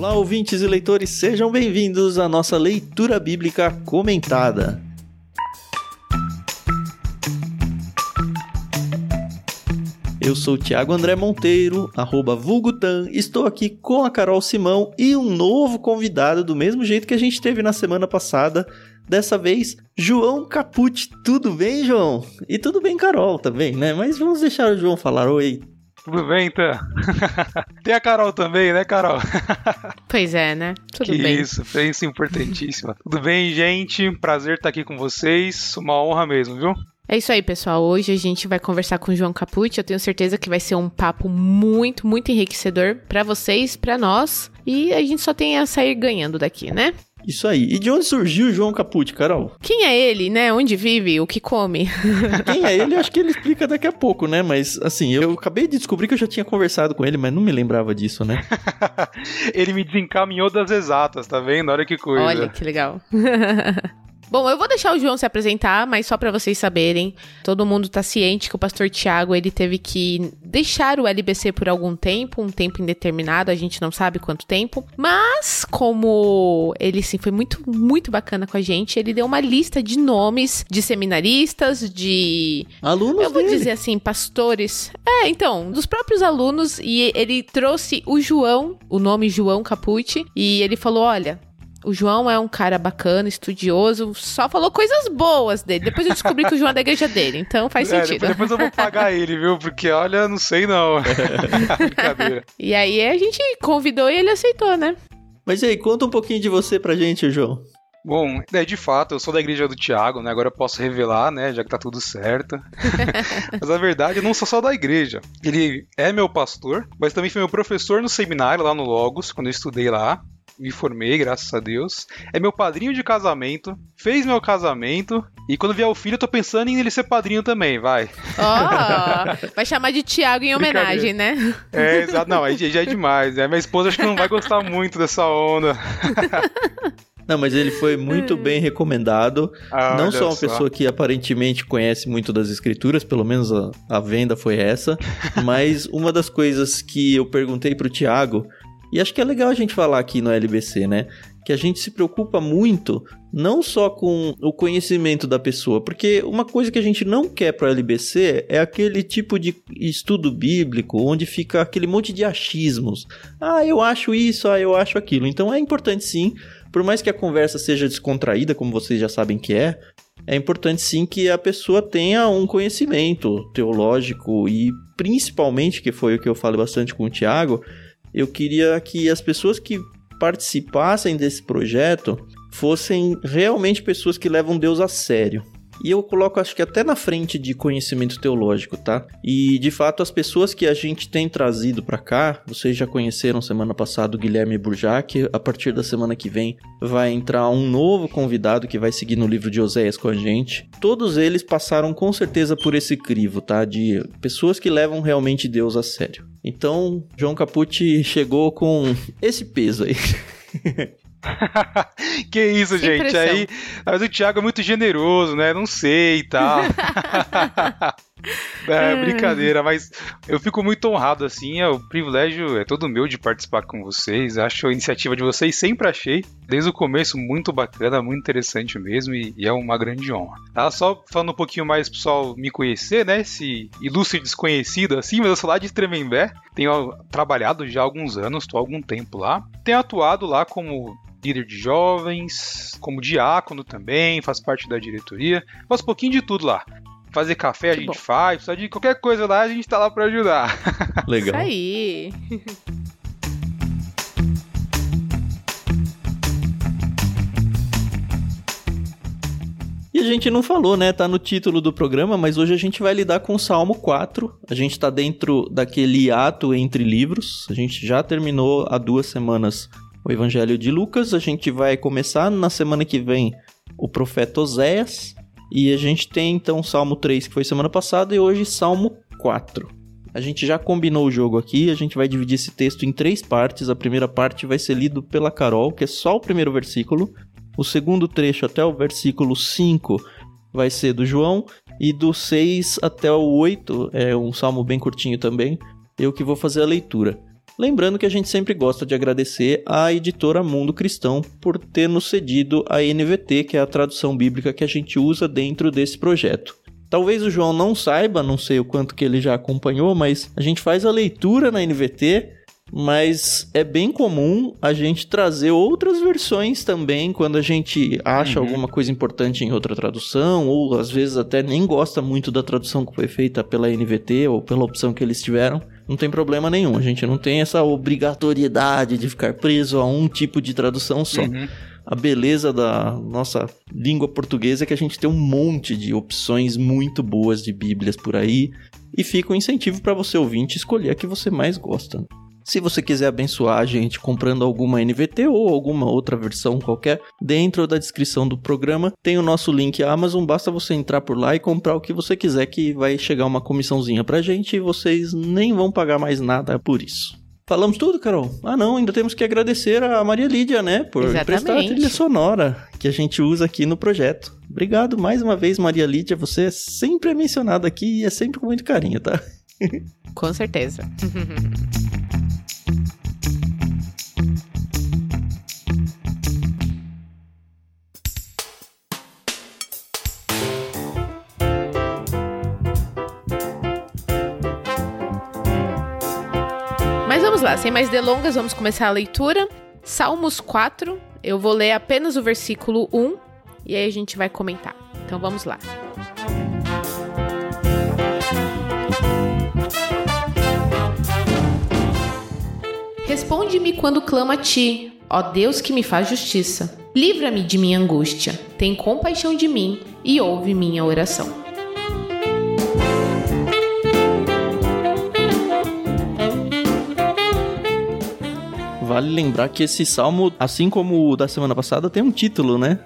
Olá, ouvintes e leitores, sejam bem-vindos à nossa leitura bíblica comentada. Eu sou o Thiago André Monteiro, arroba Vulgutan, estou aqui com a Carol Simão e um novo convidado, do mesmo jeito que a gente teve na semana passada, dessa vez, João Capucci. Tudo bem, João? E tudo bem, Carol, também, né? Mas vamos deixar o João falar. Oi, tudo bem, então? Tem a Carol também, né, Carol? Pois é, né? Tudo que bem. Isso, isso importantíssima. Tudo bem, gente? Prazer estar aqui com vocês. Uma honra mesmo, viu? É isso aí, pessoal. Hoje a gente vai conversar com o João Capucci. Eu tenho certeza que vai ser um papo muito, muito enriquecedor para vocês, para nós. E a gente só tem a sair ganhando daqui, né? Isso aí. E de onde surgiu o João Capucci, Carol? Quem é ele, né? Onde vive? O que come? Quem é ele? Acho que ele explica daqui a pouco, né? Mas, assim, eu acabei de descobrir que eu já tinha conversado com ele, mas não me lembrava disso, né? ele me desencaminhou das exatas, tá vendo? Olha que coisa. Olha que legal. Bom, eu vou deixar o João se apresentar, mas só para vocês saberem, todo mundo tá ciente que o pastor Tiago, ele teve que deixar o LBC por algum tempo, um tempo indeterminado, a gente não sabe quanto tempo, mas como ele sim foi muito muito bacana com a gente, ele deu uma lista de nomes de seminaristas, de alunos, eu vou dele. dizer assim, pastores. É, então, dos próprios alunos e ele trouxe o João, o nome João Capucci, e ele falou, olha, o João é um cara bacana, estudioso, só falou coisas boas dele. Depois eu descobri que o João é da igreja dele, então faz é, sentido. Depois eu vou pagar ele, viu? Porque olha, não sei não. Brincadeira. E aí a gente convidou e ele aceitou, né? Mas e aí, conta um pouquinho de você pra gente, João. Bom, é, de fato, eu sou da igreja do Tiago, né? Agora eu posso revelar, né? Já que tá tudo certo. mas na verdade, eu não sou só da igreja. Ele é meu pastor, mas também foi meu professor no seminário lá no Logos, quando eu estudei lá me formei, graças a Deus. É meu padrinho de casamento, fez meu casamento. E quando vier o filho, eu tô pensando em ele ser padrinho também, vai. Ó, oh, vai chamar de Tiago em homenagem, né? É, exato. Não, aí já é demais. Né? Minha esposa acho que não vai gostar muito dessa onda. Não, mas ele foi muito bem recomendado. Ah, não só uma só. pessoa que aparentemente conhece muito das escrituras, pelo menos a, a venda foi essa, mas uma das coisas que eu perguntei pro Tiago e acho que é legal a gente falar aqui no LBC, né? Que a gente se preocupa muito não só com o conhecimento da pessoa, porque uma coisa que a gente não quer para o LBC é aquele tipo de estudo bíblico onde fica aquele monte de achismos. Ah, eu acho isso, ah, eu acho aquilo. Então é importante sim, por mais que a conversa seja descontraída, como vocês já sabem que é, é importante sim que a pessoa tenha um conhecimento teológico e principalmente, que foi o que eu falei bastante com o Tiago, eu queria que as pessoas que participassem desse projeto fossem realmente pessoas que levam Deus a sério. E eu coloco, acho que até na frente de conhecimento teológico, tá? E de fato, as pessoas que a gente tem trazido para cá, vocês já conheceram semana passada o Guilherme Burjac. A partir da semana que vem vai entrar um novo convidado que vai seguir no livro de Oséias com a gente. Todos eles passaram com certeza por esse crivo, tá? De pessoas que levam realmente Deus a sério. Então, João Capucci chegou com esse peso aí. que isso, gente. Aí, mas o Thiago é muito generoso, né? Não sei e tal. É, brincadeira, mas eu fico muito honrado, assim, é, o privilégio é todo meu de participar com vocês, acho a iniciativa de vocês, sempre achei, desde o começo, muito bacana, muito interessante mesmo, e, e é uma grande honra. Tá? Só falando um pouquinho mais pro pessoal me conhecer, né, esse ilustre desconhecido, assim, mas eu sou lá de Tremembé, tenho trabalhado já há alguns anos, estou há algum tempo lá, tenho atuado lá como líder de jovens, como diácono também, faz parte da diretoria, faz um pouquinho de tudo lá. Fazer café a gente bom. faz, precisa de qualquer coisa lá, a gente tá lá para ajudar. Legal. Isso aí. E a gente não falou, né? Tá no título do programa, mas hoje a gente vai lidar com o Salmo 4. A gente tá dentro daquele ato entre livros. A gente já terminou há duas semanas o Evangelho de Lucas. A gente vai começar na semana que vem o profeta Oséias. E a gente tem então Salmo 3, que foi semana passada, e hoje Salmo 4. A gente já combinou o jogo aqui, a gente vai dividir esse texto em três partes. A primeira parte vai ser lido pela Carol, que é só o primeiro versículo. O segundo trecho até o versículo 5 vai ser do João. E do 6 até o 8, é um salmo bem curtinho também, eu que vou fazer a leitura. Lembrando que a gente sempre gosta de agradecer à editora Mundo Cristão por ter nos cedido a NVT, que é a tradução bíblica que a gente usa dentro desse projeto. Talvez o João não saiba, não sei o quanto que ele já acompanhou, mas a gente faz a leitura na NVT mas é bem comum a gente trazer outras versões também quando a gente acha uhum. alguma coisa importante em outra tradução, ou às vezes até nem gosta muito da tradução que foi feita pela NVT ou pela opção que eles tiveram. Não tem problema nenhum, a gente não tem essa obrigatoriedade de ficar preso a um tipo de tradução só. Uhum. A beleza da nossa língua portuguesa é que a gente tem um monte de opções muito boas de Bíblias por aí e fica um incentivo para você ouvinte escolher a que você mais gosta. Se você quiser abençoar a gente comprando alguma NVT ou alguma outra versão qualquer, dentro da descrição do programa tem o nosso link Amazon, basta você entrar por lá e comprar o que você quiser que vai chegar uma comissãozinha pra gente e vocês nem vão pagar mais nada por isso. Falamos tudo, Carol? Ah, não, ainda temos que agradecer a Maria Lídia, né? Por Exatamente. prestar a trilha sonora que a gente usa aqui no projeto. Obrigado mais uma vez, Maria Lídia. Você é sempre mencionada aqui e é sempre com muito carinho, tá? Com certeza. vamos lá, sem mais delongas, vamos começar a leitura. Salmos 4, eu vou ler apenas o versículo 1 e aí a gente vai comentar. Então vamos lá. Responde-me quando clamo a ti, ó Deus que me faz justiça. Livra-me de minha angústia, tem compaixão de mim e ouve minha oração. Vale lembrar que esse salmo, assim como o da semana passada, tem um título, né?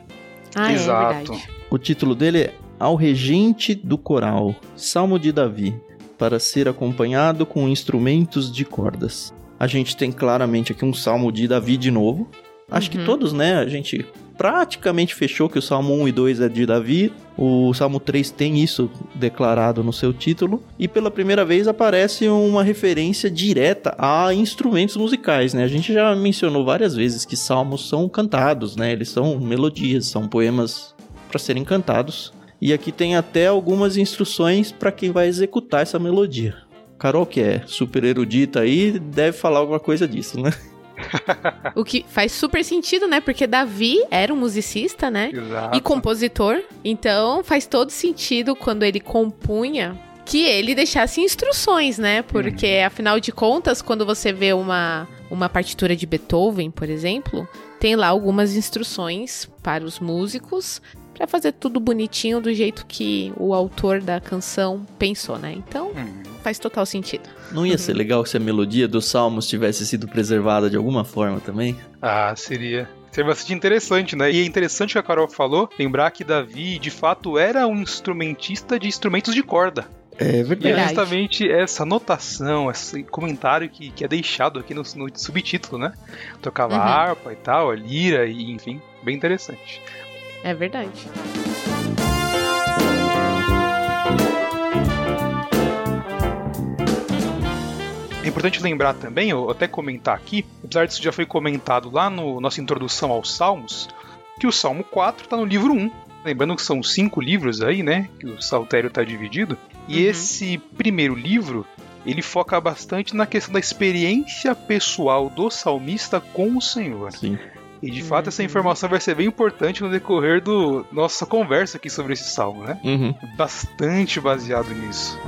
Ah, é Exato. É o título dele é Ao Regente do Coral, Salmo de Davi, para ser acompanhado com instrumentos de cordas. A gente tem claramente aqui um salmo de Davi de novo. Acho uhum. que todos, né? A gente praticamente fechou que o Salmo 1 e 2 é de Davi. O Salmo 3 tem isso declarado no seu título. E pela primeira vez aparece uma referência direta a instrumentos musicais, né? A gente já mencionou várias vezes que salmos são cantados, né? Eles são melodias, são poemas para serem cantados. E aqui tem até algumas instruções para quem vai executar essa melodia. Carol, que é super erudita aí, deve falar alguma coisa disso, né? O que faz super sentido, né? Porque Davi era um musicista, né? Exato. E compositor. Então faz todo sentido quando ele compunha que ele deixasse instruções, né? Porque uhum. afinal de contas, quando você vê uma, uma partitura de Beethoven, por exemplo, tem lá algumas instruções para os músicos para fazer tudo bonitinho do jeito que o autor da canção pensou, né? Então, uhum. Faz total sentido. Não ia uhum. ser legal se a melodia dos salmos tivesse sido preservada de alguma forma também? Ah, seria. Seria bastante interessante, né? E é interessante o que a Carol falou, lembrar que Davi, de fato, era um instrumentista de instrumentos de corda. É verdade. E é justamente essa notação, esse comentário que, que é deixado aqui no, no subtítulo, né? Tocava uhum. harpa e tal, lira, e enfim, bem interessante. É verdade. Importante lembrar também, ou até comentar aqui, apesar disso já foi comentado lá no nossa introdução aos Salmos, que o Salmo 4 está no livro 1. Lembrando que são cinco livros aí, né? Que o Saltério está dividido. E uhum. esse primeiro livro, ele foca bastante na questão da experiência pessoal do salmista com o Senhor. Sim. E de fato essa informação vai ser bem importante no decorrer do nossa conversa aqui sobre esse salmo, né? Uhum. Bastante baseado nisso.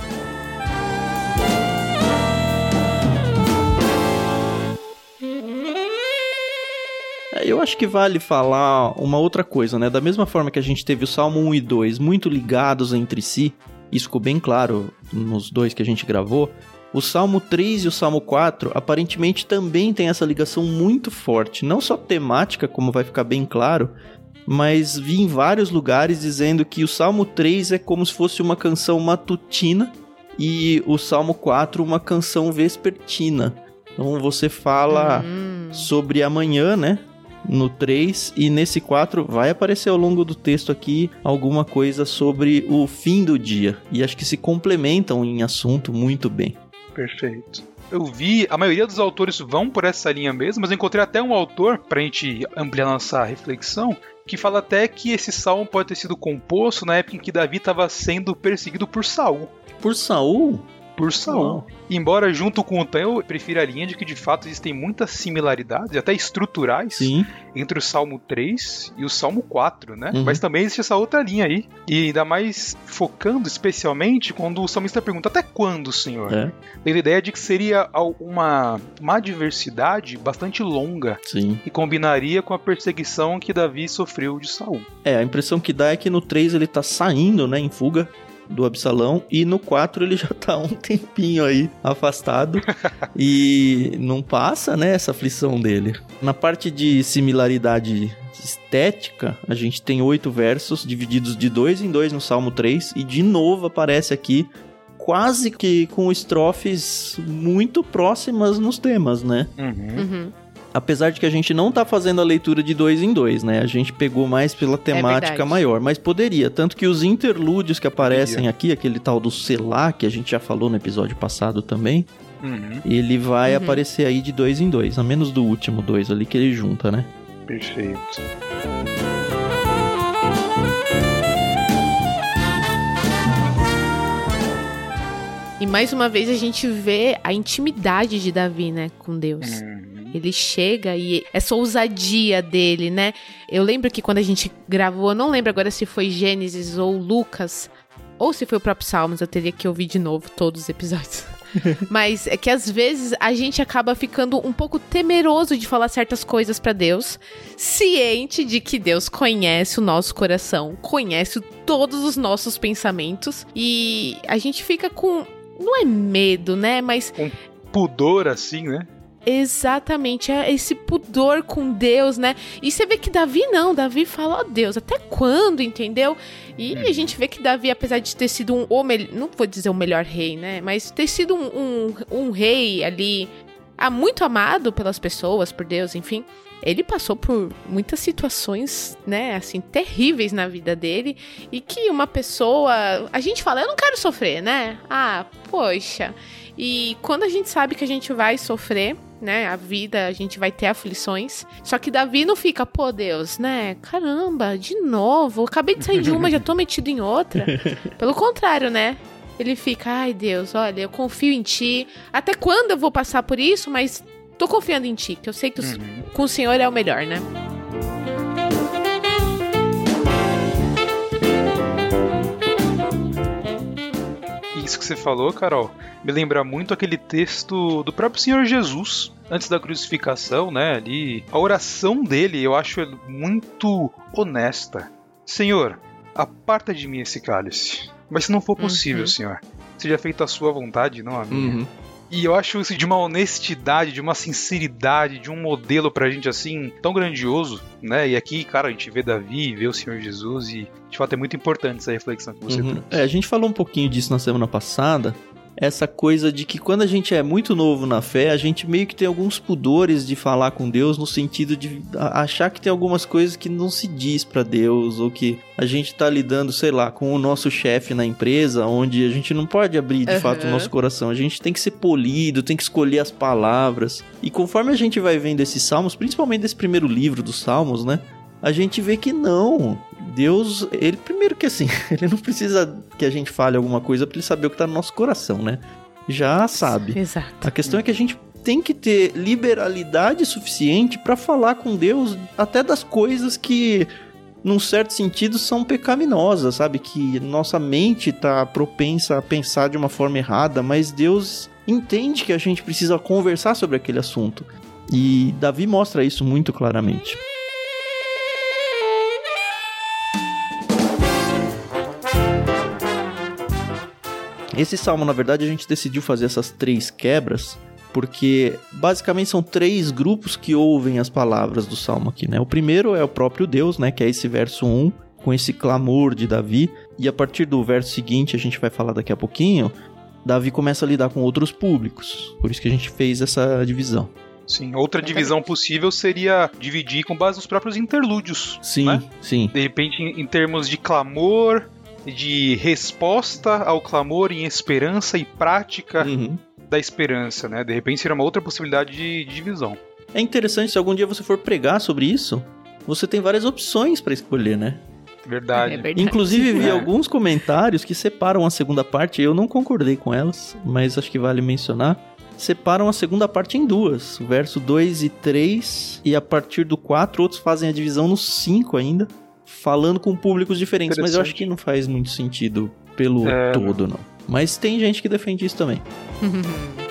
Eu acho que vale falar uma outra coisa, né? Da mesma forma que a gente teve o Salmo 1 e 2 muito ligados entre si, isso ficou bem claro nos dois que a gente gravou. O Salmo 3 e o Salmo 4 aparentemente também têm essa ligação muito forte, não só temática, como vai ficar bem claro, mas vi em vários lugares dizendo que o Salmo 3 é como se fosse uma canção matutina e o Salmo 4 uma canção vespertina. Então você fala uhum. sobre amanhã, né? No 3 e nesse 4 vai aparecer ao longo do texto aqui alguma coisa sobre o fim do dia. E acho que se complementam em assunto muito bem. Perfeito. eu vi, a maioria dos autores vão por essa linha mesmo, mas eu encontrei até um autor, pra gente ampliar nossa reflexão, que fala até que esse salmo pode ter sido composto na época em que Davi estava sendo perseguido por Saul. Por Saul? Por Saul. Embora junto com o Tan eu prefira a linha de que de fato existem muitas similaridades, até estruturais, Sim. entre o Salmo 3 e o Salmo 4, né? Uhum. Mas também existe essa outra linha aí. E ainda mais focando especialmente quando o salmista pergunta até quando, Senhor? É. a ideia de que seria uma, uma adversidade bastante longa Sim. e combinaria com a perseguição que Davi sofreu de Saul. É, a impressão que dá é que no 3 ele tá saindo, né, em fuga do Absalão. E no 4 ele já tá um tempinho aí afastado. e não passa, né, essa aflição dele. Na parte de similaridade estética, a gente tem oito versos divididos de dois em dois no Salmo 3. E de novo aparece aqui quase que com estrofes muito próximas nos temas, né? Uhum. Uhum. Apesar de que a gente não tá fazendo a leitura de dois em dois, né? A gente pegou mais pela é temática é maior, mas poderia. Tanto que os interlúdios que aparecem poderia. aqui, aquele tal do Selah, que a gente já falou no episódio passado também, uhum. ele vai uhum. aparecer aí de dois em dois, a menos do último dois ali que ele junta, né? Perfeito. E mais uma vez a gente vê a intimidade de Davi, né, com Deus. Uhum. Ele chega e essa ousadia dele, né? Eu lembro que quando a gente gravou, eu não lembro agora se foi Gênesis ou Lucas, ou se foi o próprio Salmos, eu teria que ouvir de novo todos os episódios. Mas é que às vezes a gente acaba ficando um pouco temeroso de falar certas coisas para Deus, ciente de que Deus conhece o nosso coração, conhece todos os nossos pensamentos e a gente fica com não é medo, né, mas um pudor assim, né? Exatamente, é esse pudor com Deus, né? E você vê que Davi não, Davi fala, ó oh, Deus, até quando, entendeu? E a uhum. gente vê que Davi, apesar de ter sido um, ou não vou dizer o melhor rei, né? Mas ter sido um, um, um rei ali, ah, muito amado pelas pessoas, por Deus, enfim. Ele passou por muitas situações, né, assim, terríveis na vida dele e que uma pessoa, a gente fala, eu não quero sofrer, né? Ah, poxa. E quando a gente sabe que a gente vai sofrer, né? A vida, a gente vai ter aflições. Só que Davi não fica, pô, Deus, né? Caramba, de novo. Acabei de sair de uma, já tô metido em outra. Pelo contrário, né? Ele fica, ai Deus, olha, eu confio em ti. Até quando eu vou passar por isso? Mas tô confiando em ti, que eu sei que uhum. com o Senhor é o melhor, né? Isso que você falou, Carol, me lembra muito aquele texto do próprio Senhor Jesus, antes da crucificação, né? Ali, a oração dele eu acho muito honesta. Senhor, aparta de mim esse cálice. Mas se não for possível, uhum. Senhor, seja feita a sua vontade, não a minha. Uhum. E eu acho isso de uma honestidade, de uma sinceridade, de um modelo pra gente assim tão grandioso, né? E aqui, cara, a gente vê Davi, vê o Senhor Jesus e de fato é muito importante essa reflexão que você uhum. trouxe. É, a gente falou um pouquinho disso na semana passada, essa coisa de que quando a gente é muito novo na fé, a gente meio que tem alguns pudores de falar com Deus no sentido de achar que tem algumas coisas que não se diz para Deus ou que a gente tá lidando, sei lá, com o nosso chefe na empresa, onde a gente não pode abrir de uhum. fato o nosso coração, a gente tem que ser polido, tem que escolher as palavras. E conforme a gente vai vendo esses salmos, principalmente desse primeiro livro dos salmos, né? A gente vê que não. Deus, ele primeiro que assim, ele não precisa que a gente fale alguma coisa para ele saber o que tá no nosso coração, né? Já sabe. Exato. A questão é que a gente tem que ter liberalidade suficiente para falar com Deus até das coisas que num certo sentido são pecaminosas, sabe? Que nossa mente tá propensa a pensar de uma forma errada, mas Deus entende que a gente precisa conversar sobre aquele assunto. E Davi mostra isso muito claramente. Esse salmo, na verdade, a gente decidiu fazer essas três quebras porque basicamente são três grupos que ouvem as palavras do salmo aqui, né? O primeiro é o próprio Deus, né, que é esse verso 1, com esse clamor de Davi, e a partir do verso seguinte, a gente vai falar daqui a pouquinho, Davi começa a lidar com outros públicos. Por isso que a gente fez essa divisão. Sim, outra divisão possível seria dividir com base nos próprios interlúdios. Sim, né? sim. De repente, em termos de clamor, de resposta ao clamor em esperança e prática. Uhum. da esperança, né? De repente seria uma outra possibilidade de, de divisão. É interessante se algum dia você for pregar sobre isso, você tem várias opções para escolher, né? Verdade. É verdade. Inclusive, vi é. alguns comentários que separam a segunda parte. Eu não concordei com elas, mas acho que vale mencionar. Separam a segunda parte em duas: o verso 2 e 3, e a partir do 4, outros fazem a divisão no 5 ainda, falando com públicos diferentes. Mas eu acho que não faz muito sentido pelo é... todo, não. Mas tem gente que defende isso também.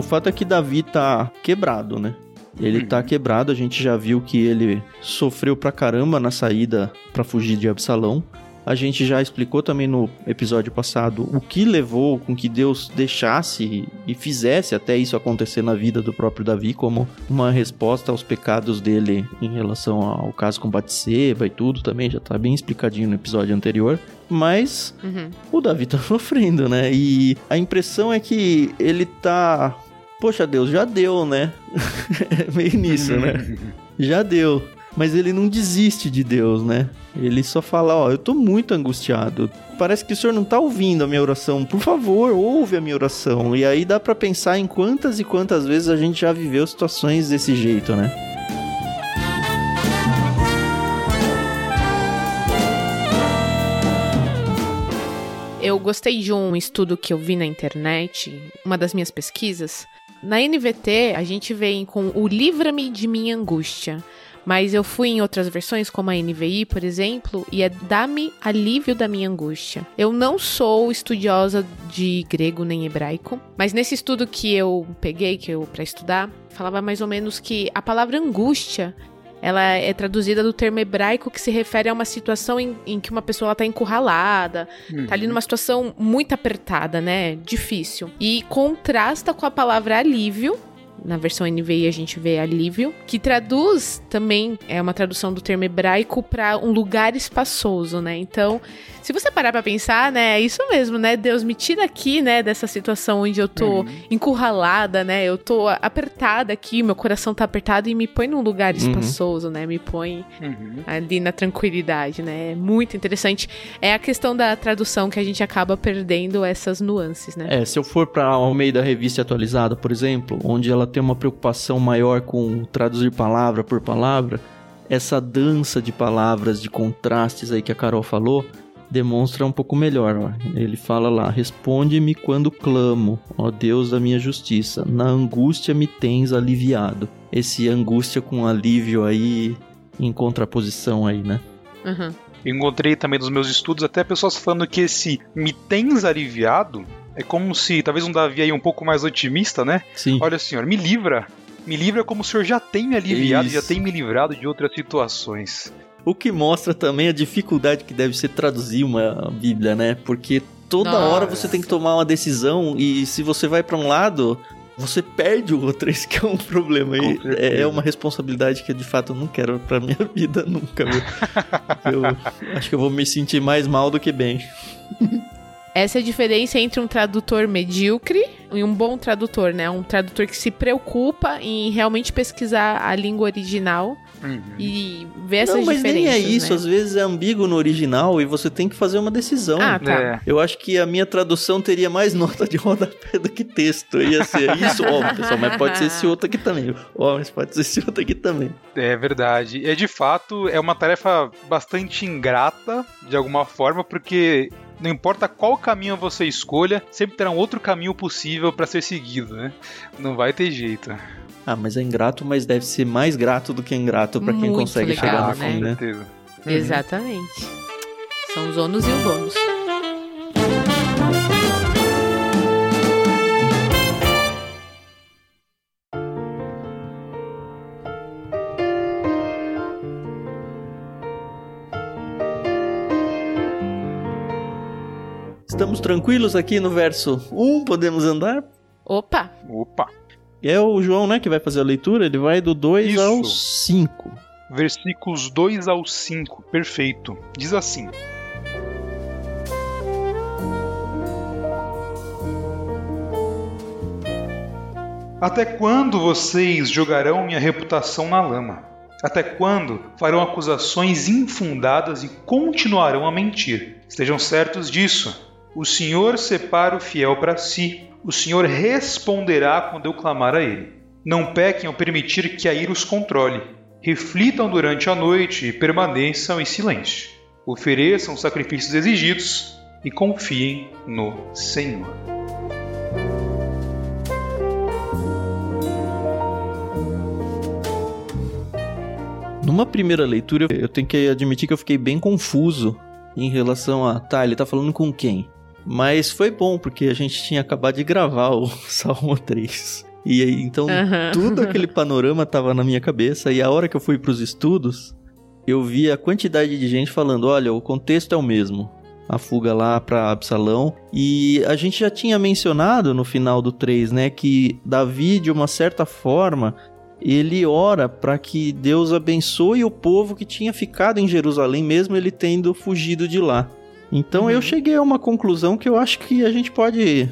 O fato é que Davi tá quebrado, né? Ele tá uhum. quebrado, a gente já viu que ele sofreu pra caramba na saída para fugir de Absalão. A gente já explicou também no episódio passado o que levou com que Deus deixasse e fizesse até isso acontecer na vida do próprio Davi, como uma resposta aos pecados dele em relação ao caso com Batseba e tudo também, já tá bem explicadinho no episódio anterior. Mas uhum. o Davi tá sofrendo, né? E a impressão é que ele tá poxa Deus, já deu, né? é meio nisso, né? já deu. Mas ele não desiste de Deus, né? Ele só fala, ó, eu tô muito angustiado. Parece que o senhor não tá ouvindo a minha oração. Por favor, ouve a minha oração. E aí dá para pensar em quantas e quantas vezes a gente já viveu situações desse jeito, né? Eu gostei de um estudo que eu vi na internet, uma das minhas pesquisas, na NVT, a gente vem com o Livra-me de minha angústia. Mas eu fui em outras versões, como a NVI, por exemplo, e é Dá-me alívio da minha angústia. Eu não sou estudiosa de grego nem hebraico, mas nesse estudo que eu peguei, que eu para estudar, falava mais ou menos que a palavra angústia ela é traduzida do termo hebraico que se refere a uma situação em, em que uma pessoa está encurralada, uhum. tá ali numa situação muito apertada, né? Difícil. E contrasta com a palavra alívio, na versão NVI a gente vê alívio, que traduz também, é uma tradução do termo hebraico para um lugar espaçoso, né? Então, se você parar para pensar, né, é isso mesmo, né? Deus me tira aqui, né, dessa situação onde eu tô uhum. encurralada, né? Eu tô apertada aqui, meu coração tá apertado e me põe num lugar uhum. espaçoso, né? Me põe uhum. ali na tranquilidade, né? É muito interessante. É a questão da tradução que a gente acaba perdendo essas nuances, né? É, se eu for para ao meio da revista atualizada, por exemplo, onde ela tem uma preocupação maior com traduzir palavra por palavra, essa dança de palavras, de contrastes aí que a Carol falou, demonstra um pouco melhor. Ó. Ele fala lá: Responde-me quando clamo, ó Deus da minha justiça. Na angústia me tens aliviado. Esse angústia com alívio aí em contraposição aí, né? Uhum. Encontrei também nos meus estudos até pessoas falando que esse me tens aliviado é como se, talvez um Davi aí um pouco mais otimista, né? Sim. Olha, senhor, me livra. Me livra como o senhor já tem me aliviado, Isso. já tem me livrado de outras situações. O que mostra também a dificuldade que deve ser traduzir uma Bíblia, né? Porque toda Nossa. hora você tem que tomar uma decisão e se você vai para um lado, você perde o outro, esse que é um problema. E é uma responsabilidade que eu, de fato eu não quero pra minha vida nunca, viu? eu acho que eu vou me sentir mais mal do que bem. Essa é a diferença entre um tradutor medíocre e um bom tradutor, né? Um tradutor que se preocupa em realmente pesquisar a língua original Uhum. E ver essas Não, mas nem é isso. Né? Às vezes é ambíguo no original e você tem que fazer uma decisão. Ah, tá. É. Eu acho que a minha tradução teria mais nota de rodapé do que texto. Ia ser isso, ó, pessoal, mas pode ser esse outro aqui também. Ó, mas pode ser esse outro aqui também. É verdade. É de fato, é uma tarefa bastante ingrata, de alguma forma, porque não importa qual caminho você escolha, sempre terá um outro caminho possível para ser seguido, né? Não vai ter jeito. Ah, mas é ingrato, mas deve ser mais grato do que ingrato para quem consegue legal, chegar no né? fim, né? Uhum. Exatamente. São os ônus e o bônus. Estamos tranquilos aqui no verso 1, podemos andar? Opa! Opa! E é o João, né, que vai fazer a leitura, ele vai do 2 ao 5. Versículos 2 ao 5, perfeito. Diz assim: Até quando vocês jogarão minha reputação na lama? Até quando farão acusações infundadas e continuarão a mentir? Estejam certos disso. O Senhor separa o fiel para si. O Senhor responderá quando eu clamar a ele. Não pequem ao permitir que a ira os controle. Reflitam durante a noite e permaneçam em silêncio. Ofereçam os sacrifícios exigidos e confiem no Senhor. Numa primeira leitura, eu tenho que admitir que eu fiquei bem confuso em relação a, tá, ele tá falando com quem? Mas foi bom, porque a gente tinha acabado de gravar o Salmo 3. E aí, então, uhum. tudo aquele panorama tava na minha cabeça. E a hora que eu fui pros estudos, eu vi a quantidade de gente falando: olha, o contexto é o mesmo. A fuga lá para Absalão. E a gente já tinha mencionado no final do 3, né, que Davi, de uma certa forma, ele ora para que Deus abençoe o povo que tinha ficado em Jerusalém, mesmo ele tendo fugido de lá. Então uhum. eu cheguei a uma conclusão que eu acho que a gente pode,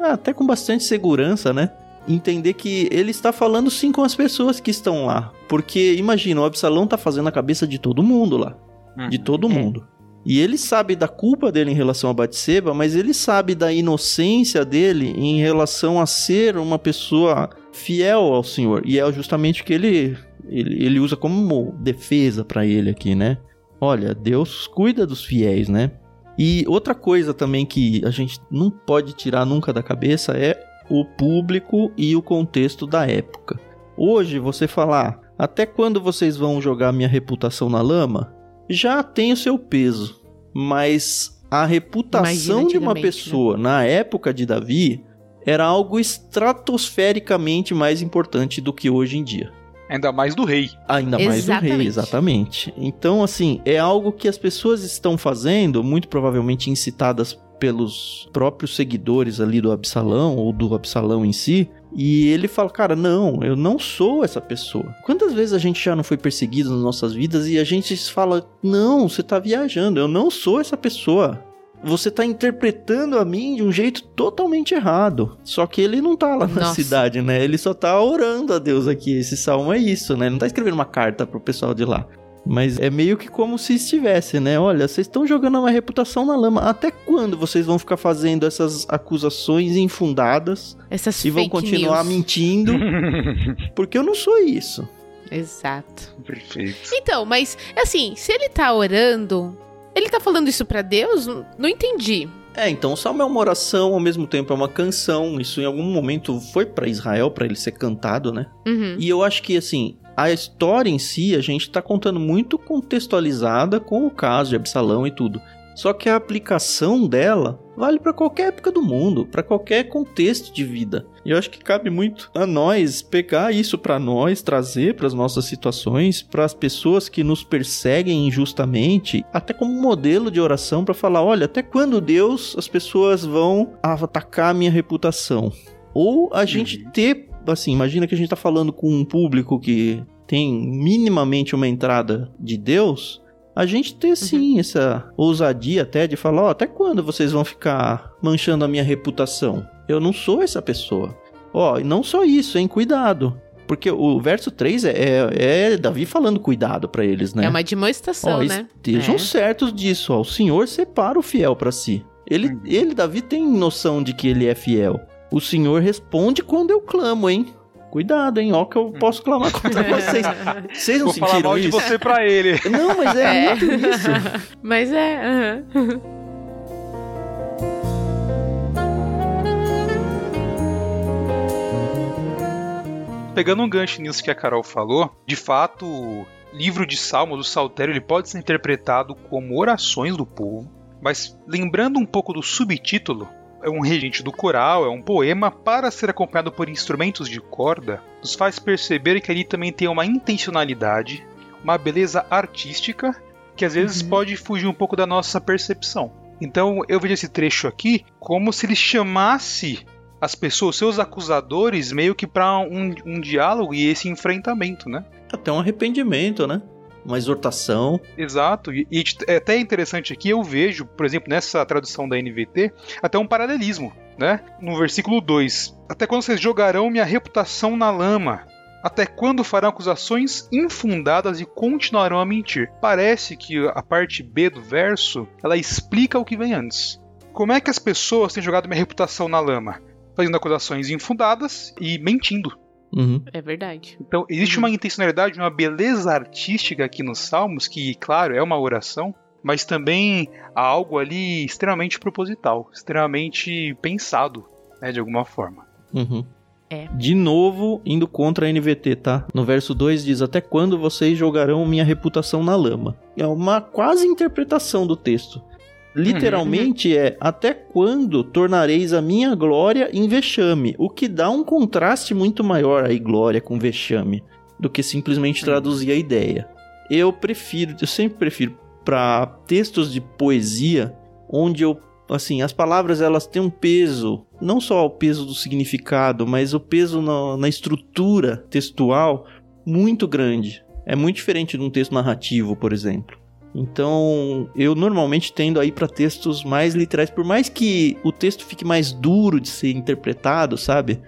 ah, até com bastante segurança, né? Entender que ele está falando sim com as pessoas que estão lá. Porque imagina, o Absalão tá fazendo a cabeça de todo mundo lá. Uhum. De todo mundo. E ele sabe da culpa dele em relação a Batseba, mas ele sabe da inocência dele em relação a ser uma pessoa fiel ao Senhor. E é justamente o que ele, ele, ele usa como defesa para ele aqui, né? Olha, Deus cuida dos fiéis, né? E outra coisa também que a gente não pode tirar nunca da cabeça é o público e o contexto da época. Hoje, você falar até quando vocês vão jogar minha reputação na lama, já tem o seu peso. Mas a reputação de uma né? pessoa né? na época de Davi era algo estratosfericamente mais importante do que hoje em dia. Ainda mais do rei. Ainda mais do rei, exatamente. Então, assim, é algo que as pessoas estão fazendo, muito provavelmente incitadas pelos próprios seguidores ali do Absalão, ou do Absalão em si, e ele fala, cara, não, eu não sou essa pessoa. Quantas vezes a gente já não foi perseguido nas nossas vidas e a gente fala, não, você tá viajando, eu não sou essa pessoa você tá interpretando a mim de um jeito totalmente errado. Só que ele não tá lá na Nossa. cidade, né? Ele só tá orando a Deus aqui. Esse salmo é isso, né? Ele não tá escrevendo uma carta pro pessoal de lá. Mas é meio que como se estivesse, né? Olha, vocês estão jogando uma reputação na lama. Até quando vocês vão ficar fazendo essas acusações infundadas? Essas E vão continuar news. mentindo? porque eu não sou isso. Exato. Perfeito. Então, mas assim, se ele tá orando, ele tá falando isso para Deus? Não entendi. É, então o salmo é uma oração, ao mesmo tempo é uma canção. Isso em algum momento foi para Israel, para ele ser cantado, né? Uhum. E eu acho que, assim, a história em si, a gente tá contando muito contextualizada com o caso de Absalão e tudo. Só que a aplicação dela vale para qualquer época do mundo, para qualquer contexto de vida. E eu acho que cabe muito a nós pegar isso para nós, trazer para as nossas situações, para as pessoas que nos perseguem injustamente, até como modelo de oração para falar, olha, até quando Deus as pessoas vão atacar a minha reputação? Ou a gente uhum. ter, assim, imagina que a gente está falando com um público que tem minimamente uma entrada de Deus, a gente ter uhum. sim uhum. essa ousadia até de falar, ó, oh, até quando vocês vão ficar manchando a minha reputação? Eu não sou essa pessoa. Ó, oh, e não só isso, hein? Cuidado. Porque o verso 3 é, é, é Davi falando cuidado para eles, né? É uma demonstração, ó, né? Estejam é. certos disso, ó. O Senhor separa o fiel para si. Ele, uhum. ele, Davi, tem noção de que ele é fiel. O Senhor responde quando eu clamo, hein? Cuidado, hein? Ó, que eu posso clamar contra vocês. Vocês não Vou sentiram falar mal isso? de você pra ele. Não, mas é, é. muito isso. Mas é. Pegando um gancho nisso que a Carol falou, de fato, o livro de Salmo do Saltério ele pode ser interpretado como orações do povo, mas lembrando um pouco do subtítulo, é um regente do coral, é um poema para ser acompanhado por instrumentos de corda, nos faz perceber que ali também tem uma intencionalidade, uma beleza artística que às vezes uhum. pode fugir um pouco da nossa percepção. Então eu vejo esse trecho aqui como se ele chamasse as pessoas, seus acusadores, meio que para um, um diálogo e esse enfrentamento, né? Até um arrependimento, né? Uma exortação. Exato, e, e é até interessante aqui, eu vejo, por exemplo, nessa tradução da NVT, até um paralelismo, né? No versículo 2: Até quando vocês jogarão minha reputação na lama? Até quando farão acusações infundadas e continuarão a mentir? Parece que a parte B do verso ela explica o que vem antes. Como é que as pessoas têm jogado minha reputação na lama? Fazendo acusações infundadas e mentindo. Uhum. É verdade. Então, existe uhum. uma intencionalidade, uma beleza artística aqui nos Salmos, que, claro, é uma oração, mas também há algo ali extremamente proposital, extremamente pensado, né, de alguma forma. Uhum. É. De novo, indo contra a NVT, tá? No verso 2 diz: Até quando vocês jogarão minha reputação na lama? É uma quase interpretação do texto. Literalmente uhum. é: Até quando tornareis a minha glória em vexame? O que dá um contraste muito maior aí, glória com vexame, do que simplesmente traduzir a ideia. Eu prefiro, eu sempre prefiro para textos de poesia onde eu assim, as palavras elas têm um peso, não só o peso do significado, mas o peso na, na estrutura textual muito grande. É muito diferente de um texto narrativo, por exemplo. Então, eu normalmente tendo aí para textos mais literais, por mais que o texto fique mais duro de ser interpretado, sabe?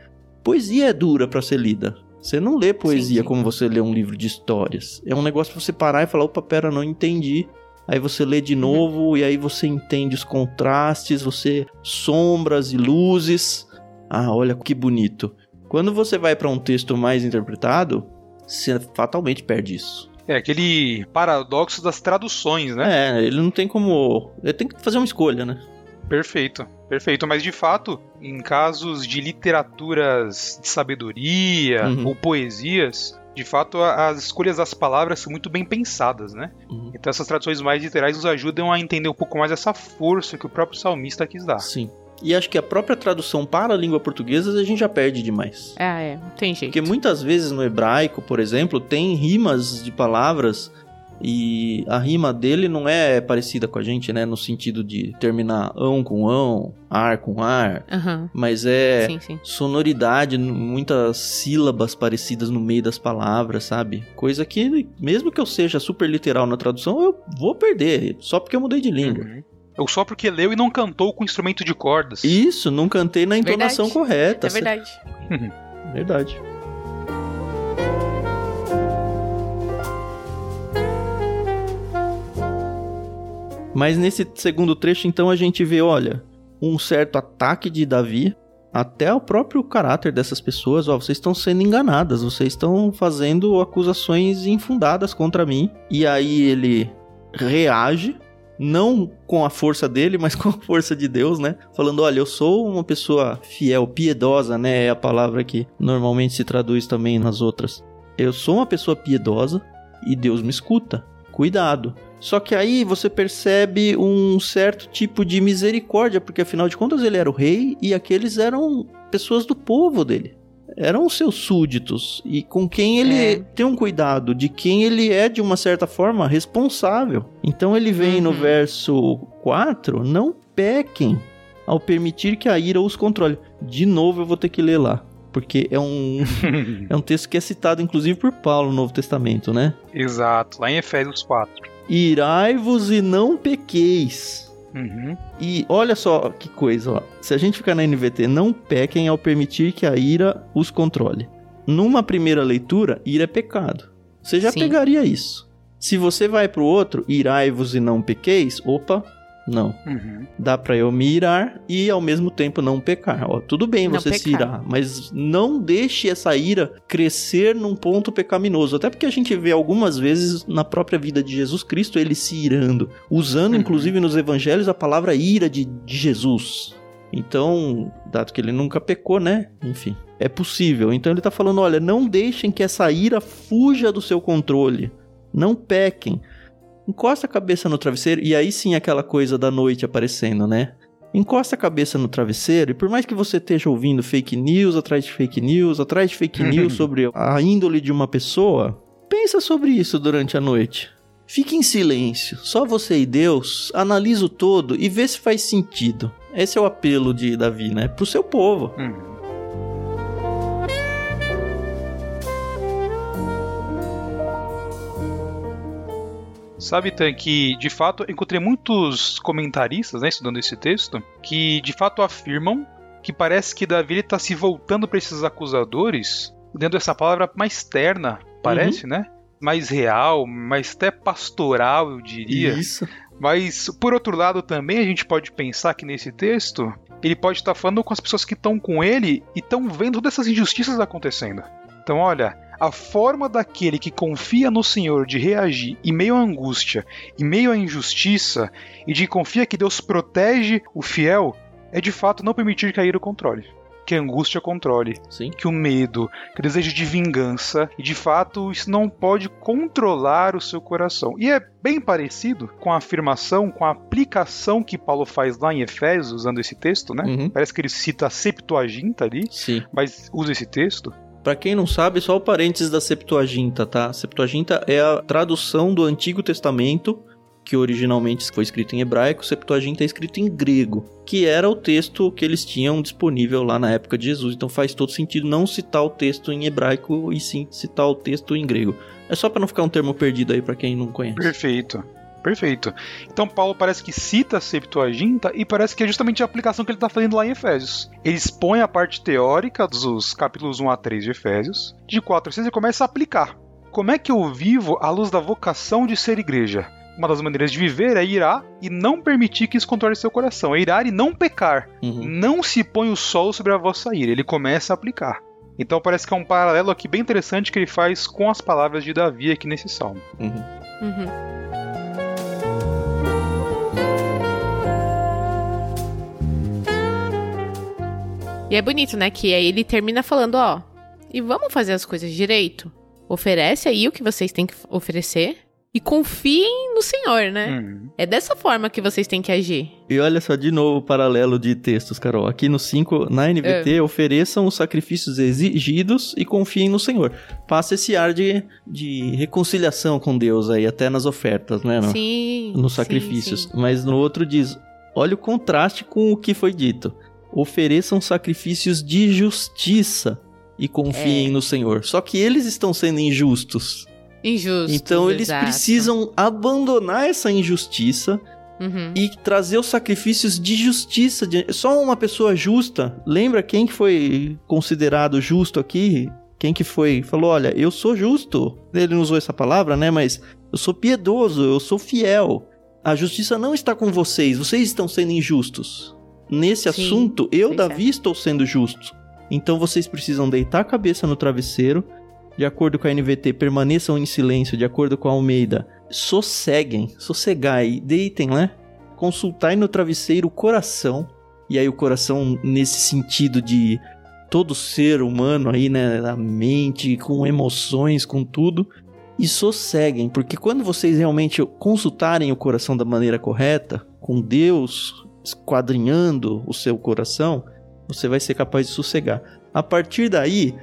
Poesia é dura para ser lida. Você não lê poesia sim, sim. como você lê um livro de histórias. É um negócio pra você parar e falar, opa, pera, não entendi aí você lê de uhum. novo uhum. e aí você entende os contrastes, você sombras e luzes. Ah, olha que bonito. Quando você vai para um texto mais interpretado, você fatalmente perde isso. É aquele paradoxo das traduções, né? É, ele não tem como. Ele tem que fazer uma escolha, né? Perfeito, perfeito. Mas de fato, em casos de literaturas de sabedoria uhum. ou poesias, de fato, as escolhas das palavras são muito bem pensadas, né? Uhum. Então essas traduções mais literais nos ajudam a entender um pouco mais essa força que o próprio salmista quis dar. Sim. E acho que a própria tradução para a língua portuguesa a gente já perde demais. Ah, é, tem jeito. Porque muitas vezes no hebraico, por exemplo, tem rimas de palavras e a rima dele não é parecida com a gente, né? No sentido de terminar ão com ão, ar com ar. Uhum. Mas é sim, sim. sonoridade, muitas sílabas parecidas no meio das palavras, sabe? Coisa que, mesmo que eu seja super literal na tradução, eu vou perder, só porque eu mudei de língua. Uhum. Ou só porque leu e não cantou com instrumento de cordas. Isso, não cantei na entonação verdade. correta. É verdade. verdade. Mas nesse segundo trecho, então, a gente vê, olha, um certo ataque de Davi até o próprio caráter dessas pessoas. Ó, vocês estão sendo enganadas, vocês estão fazendo acusações infundadas contra mim. E aí ele reage, não com a força dele, mas com a força de Deus, né? Falando, olha, eu sou uma pessoa fiel, piedosa, né? É a palavra que normalmente se traduz também nas outras. Eu sou uma pessoa piedosa e Deus me escuta. Cuidado. Só que aí você percebe um certo tipo de misericórdia, porque afinal de contas ele era o rei e aqueles eram pessoas do povo dele. Eram seus súditos e com quem ele é. tem um cuidado, de quem ele é de uma certa forma responsável. Então ele vem uhum. no verso 4: Não pequem ao permitir que a ira os controle. De novo eu vou ter que ler lá porque é um, é um texto que é citado inclusive por Paulo no Novo Testamento, né? Exato, lá em Efésios 4. Irai-vos e não pequeis. Uhum. E olha só que coisa, ó. se a gente ficar na NVT, não pequem ao permitir que a ira os controle. Numa primeira leitura, ira é pecado. Você já Sim. pegaria isso. Se você vai para o outro, irai-vos e não pequeis, opa, não. Uhum. Dá para eu me irar e ao mesmo tempo não pecar. Ó, tudo bem não você pecar. se irar, mas não deixe essa ira crescer num ponto pecaminoso. Até porque a gente vê algumas vezes na própria vida de Jesus Cristo ele se irando, usando uhum. inclusive nos evangelhos a palavra ira de, de Jesus. Então, dado que ele nunca pecou, né? Enfim, é possível. Então ele tá falando: olha, não deixem que essa ira fuja do seu controle. Não pequem encosta a cabeça no travesseiro e aí sim aquela coisa da noite aparecendo, né? Encosta a cabeça no travesseiro e por mais que você esteja ouvindo fake news atrás de fake news, atrás de fake news sobre a índole de uma pessoa, pensa sobre isso durante a noite. Fique em silêncio, só você e Deus, analisa o todo e vê se faz sentido. Esse é o apelo de Davi, né? Pro seu povo. Uhum. Sabe, Tan, que de fato encontrei muitos comentaristas, né, estudando esse texto, que de fato afirmam que parece que Davi está se voltando para esses acusadores dentro dessa palavra mais terna, parece, uhum. né? Mais real, mais até pastoral, eu diria. Isso. Mas, por outro lado, também a gente pode pensar que nesse texto ele pode estar falando com as pessoas que estão com ele e estão vendo todas essas injustiças acontecendo. Então, olha, a forma daquele que confia no Senhor de reagir em meio à angústia, em meio à injustiça, e de confia que Deus protege o fiel, é de fato não permitir cair o controle que a angústia controle, Sim. que o medo, que o desejo de vingança, e de fato isso não pode controlar o seu coração. E é bem parecido com a afirmação, com a aplicação que Paulo faz lá em Efésios, usando esse texto, né? Uhum. Parece que ele cita a Septuaginta ali, Sim. mas usa esse texto. Para quem não sabe, só o parênteses da Septuaginta, tá? Septuaginta é a tradução do Antigo Testamento que originalmente foi escrito em hebraico, Septuaginta é escrito em grego, que era o texto que eles tinham disponível lá na época de Jesus. Então faz todo sentido não citar o texto em hebraico e sim citar o texto em grego. É só para não ficar um termo perdido aí para quem não conhece. Perfeito. Perfeito. Então Paulo parece que cita a Septuaginta e parece que é justamente a aplicação que ele está fazendo lá em Efésios. Ele expõe a parte teórica dos capítulos 1 a 3 de Efésios, de 4 a 6 e começa a aplicar. Como é que eu vivo à luz da vocação de ser igreja? uma das maneiras de viver é irar e não permitir que isso controle seu coração. É irar e não pecar. Uhum. Não se põe o sol sobre a vossa ira. Ele começa a aplicar. Então parece que é um paralelo aqui bem interessante que ele faz com as palavras de Davi aqui nesse salmo. Uhum. Uhum. E é bonito, né? Que aí ele termina falando, ó, e vamos fazer as coisas direito. Oferece aí o que vocês têm que oferecer e confiem no Senhor, né? Uhum. É dessa forma que vocês têm que agir. E olha só, de novo, o paralelo de textos, Carol. Aqui no 5, na NVT, é. ofereçam os sacrifícios exigidos e confiem no Senhor. Passa esse ar de, de reconciliação com Deus aí, até nas ofertas, né? No, sim. Nos sacrifícios. Sim, sim. Mas no outro diz: olha o contraste com o que foi dito. Ofereçam sacrifícios de justiça e confiem é. no Senhor. Só que eles estão sendo injustos. Injusto. Então eles exato. precisam abandonar essa injustiça uhum. e trazer os sacrifícios de justiça. Só uma pessoa justa. Lembra quem que foi considerado justo aqui? Quem que foi? Falou, olha, eu sou justo. Ele não usou essa palavra, né? Mas eu sou piedoso, eu sou fiel. A justiça não está com vocês, vocês estão sendo injustos. Nesse Sim, assunto, eu, Davi, é. estou sendo justo. Então vocês precisam deitar a cabeça no travesseiro de acordo com a NVT, permaneçam em silêncio, de acordo com a Almeida, sosseguem, sossegai, deitem, né? Consultai no travesseiro o coração, e aí o coração nesse sentido de todo ser humano aí, né, a mente, com emoções, com tudo, e sosseguem, porque quando vocês realmente consultarem o coração da maneira correta, com Deus esquadrinhando o seu coração, você vai ser capaz de sossegar. A partir daí,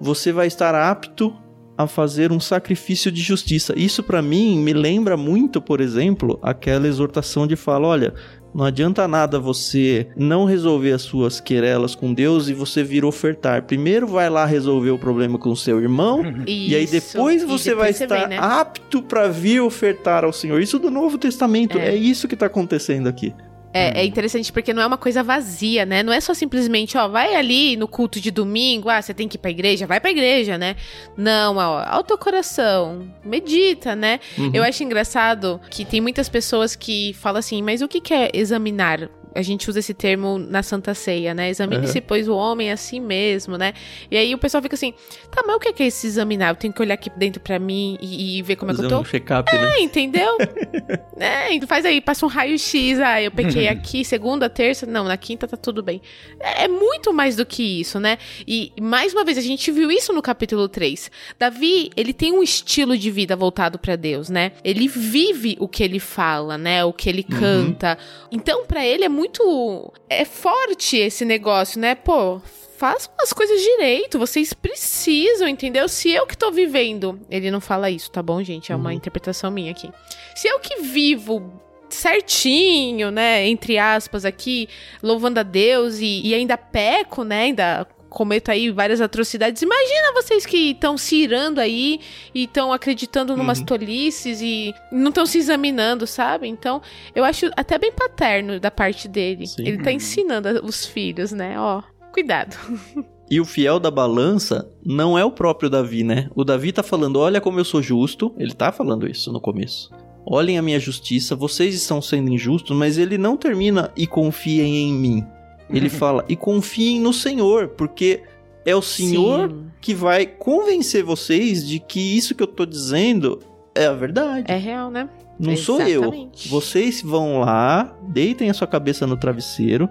você vai estar apto a fazer um sacrifício de justiça. Isso para mim me lembra muito, por exemplo, aquela exortação de fala, olha, não adianta nada você não resolver as suas querelas com Deus e você vir ofertar. Primeiro vai lá resolver o problema com o seu irmão Isso. e aí depois você depois vai você estar vem, né? apto para vir ofertar ao Senhor. Isso do Novo Testamento, é, é isso que está acontecendo aqui. É, hum. é, interessante porque não é uma coisa vazia, né? Não é só simplesmente, ó, vai ali no culto de domingo, ah, você tem que ir pra igreja, vai pra igreja, né? Não, ó, ao teu coração, medita, né? Uhum. Eu acho engraçado que tem muitas pessoas que falam assim, mas o que, que é examinar? A gente usa esse termo na Santa Ceia, né? Examine-se, uhum. pois, o homem a si mesmo, né? E aí o pessoal fica assim, tá, mas o que é, que é esse examinar? Eu tenho que olhar aqui dentro pra mim e, e ver como Fazer é que eu tô? um check-up, é, né? entendeu? é, então faz aí, passa um raio-x, ah, eu pequei aqui, segunda, terça, não, na quinta tá tudo bem. É, é muito mais do que isso, né? E, mais uma vez, a gente viu isso no capítulo 3. Davi, ele tem um estilo de vida voltado para Deus, né? Ele vive o que ele fala, né? O que ele uhum. canta. Então, para ele é muito muito. É forte esse negócio, né? Pô, façam as coisas direito, vocês precisam, entendeu? Se eu que tô vivendo. Ele não fala isso, tá bom, gente? É uma uhum. interpretação minha aqui. Se eu que vivo certinho, né, entre aspas aqui, louvando a Deus e, e ainda peco, né, ainda cometa aí várias atrocidades. Imagina vocês que estão se irando aí e estão acreditando numas uhum. tolices e não estão se examinando, sabe? Então, eu acho até bem paterno da parte dele. Sim. Ele tá ensinando os filhos, né? Ó, cuidado. E o fiel da balança não é o próprio Davi, né? O Davi tá falando: olha como eu sou justo. Ele tá falando isso no começo. Olhem a minha justiça, vocês estão sendo injustos, mas ele não termina e confiem em mim. Ele fala: e confiem no Senhor, porque é o Senhor Sim. que vai convencer vocês de que isso que eu tô dizendo é a verdade. É real, né? Não Exatamente. sou eu. Vocês vão lá, deitem a sua cabeça no travesseiro,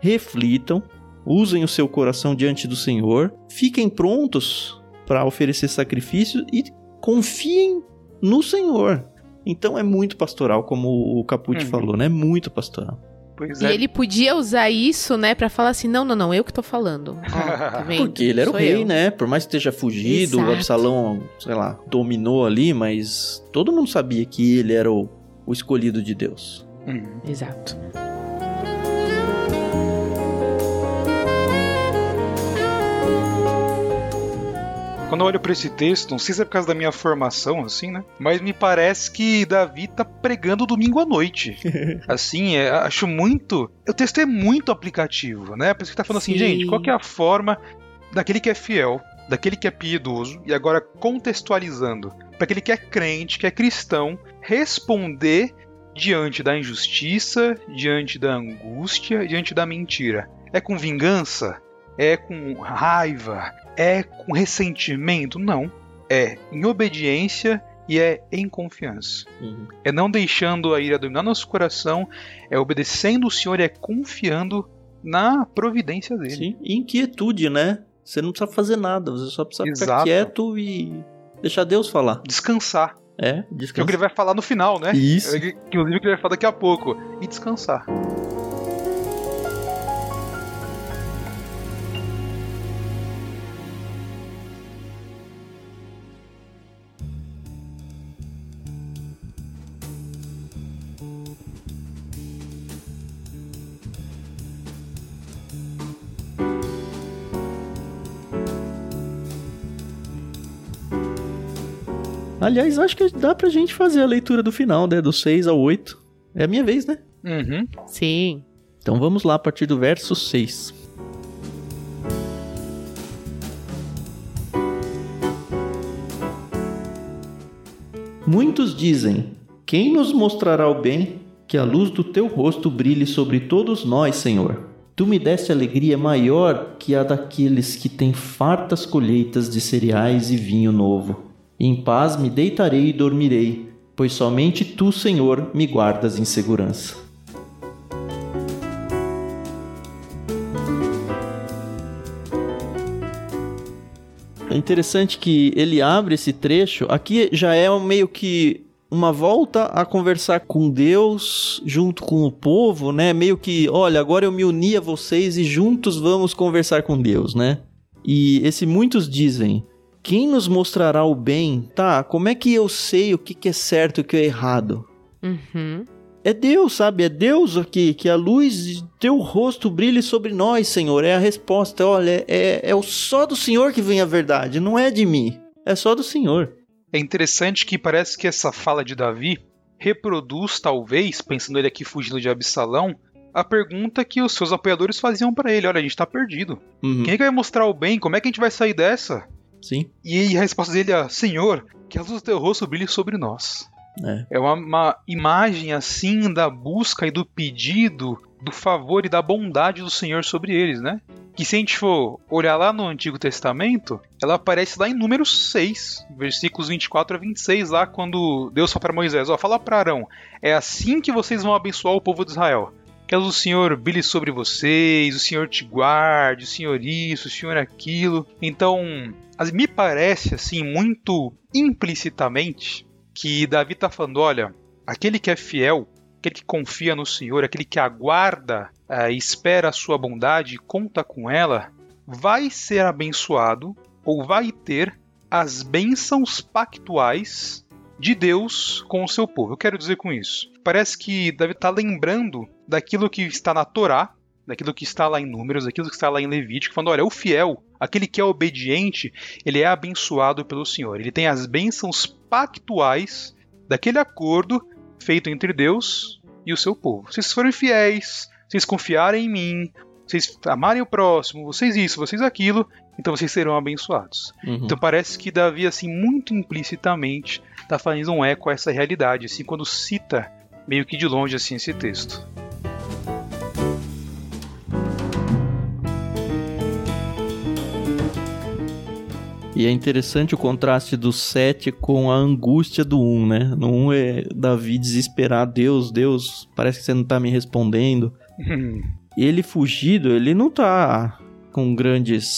reflitam, usem o seu coração diante do Senhor, fiquem prontos para oferecer sacrifício e confiem no Senhor. Então é muito pastoral, como o Capucci uhum. falou, né? Muito pastoral. Pois é. E ele podia usar isso, né, para falar assim: não, não, não, eu que tô falando. tá Porque ele era Sou o rei, eu. né? Por mais que esteja fugido, Exato. o Absalão, sei lá, dominou ali, mas todo mundo sabia que ele era o, o escolhido de Deus. Uhum. Exato. Quando eu olho para esse texto, não sei se é por causa da minha formação, assim, né? Mas me parece que Davi tá pregando domingo à noite. assim, é, acho muito. O texto é muito aplicativo, né? Por isso que tá falando Sim. assim, gente, qual que é a forma daquele que é fiel, daquele que é piedoso, e agora contextualizando, para aquele que é crente, que é cristão, responder diante da injustiça, diante da angústia, diante da mentira. É com vingança? É com raiva? é com ressentimento? Não. É em obediência e é em confiança. Uhum. É não deixando a ira dominar nosso coração, é obedecendo o Senhor e é confiando na providência dele. Sim, e inquietude, né? Você não precisa fazer nada, você só precisa Exato. ficar quieto e deixar Deus falar. Descansar. É, descansar. Que é o que ele vai falar no final, né? Isso. É, que o livro que ele vai falar daqui a pouco. E descansar. Aliás, acho que dá pra gente fazer a leitura do final, né? Do 6 ao 8. É a minha vez, né? Uhum. Sim. Então vamos lá, a partir do verso 6. Muitos dizem: Quem nos mostrará o bem? Que a luz do teu rosto brilhe sobre todos nós, Senhor. Tu me deste alegria maior que a daqueles que têm fartas colheitas de cereais e vinho novo. Em paz me deitarei e dormirei, pois somente tu, Senhor, me guardas em segurança. É interessante que ele abre esse trecho. Aqui já é meio que uma volta a conversar com Deus junto com o povo, né? Meio que, olha, agora eu me uni a vocês e juntos vamos conversar com Deus, né? E esse muitos dizem: quem nos mostrará o bem? Tá, como é que eu sei o que, que é certo e o que é errado? Uhum. É Deus, sabe? É Deus aqui, que a luz de teu rosto brilhe sobre nós, Senhor. É a resposta. Olha, é, é só do Senhor que vem a verdade, não é de mim. É só do Senhor. É interessante que parece que essa fala de Davi reproduz, talvez, pensando ele aqui fugindo de Absalão, a pergunta que os seus apoiadores faziam para ele: olha, a gente tá perdido. Uhum. Quem é que vai mostrar o bem? Como é que a gente vai sair dessa? Sim. E a resposta dele é: Senhor, que a luz do teu rosto brilhe sobre nós. É, é uma, uma, imagem assim da busca e do pedido do favor e da bondade do Senhor sobre eles, né? Que se a gente for olhar lá no Antigo Testamento, ela aparece lá em Números 6, versículos 24 a 26, lá quando Deus fala para Moisés: Ó, fala para Arão, é assim que vocês vão abençoar o povo de Israel. Que o Senhor brilhe sobre vocês, o Senhor te guarde, o Senhor isso, o Senhor aquilo. Então, me parece assim muito implicitamente que Davi está falando, olha, aquele que é fiel, aquele que confia no Senhor, aquele que aguarda e uh, espera a sua bondade e conta com ela, vai ser abençoado ou vai ter as bênçãos pactuais de Deus com o seu povo. Eu quero dizer com isso. Parece que Davi está lembrando daquilo que está na Torá, daquilo que está lá em Números, daquilo que está lá em Levítico, falando: olha, o fiel, aquele que é obediente, ele é abençoado pelo Senhor. Ele tem as bênçãos pactuais daquele acordo feito entre Deus e o seu povo. Se vocês forem fiéis, se vocês confiarem em mim, vocês amarem o próximo, vocês isso, vocês aquilo, então vocês serão abençoados. Uhum. Então parece que Davi, assim, muito implicitamente, está fazendo um eco a essa realidade, assim, quando cita meio que de longe, assim, esse texto. E é interessante o contraste do 7 com a angústia do 1, né? No 1 é Davi desesperar, Deus, Deus, parece que você não tá me respondendo. ele fugido, ele não tá com grandes,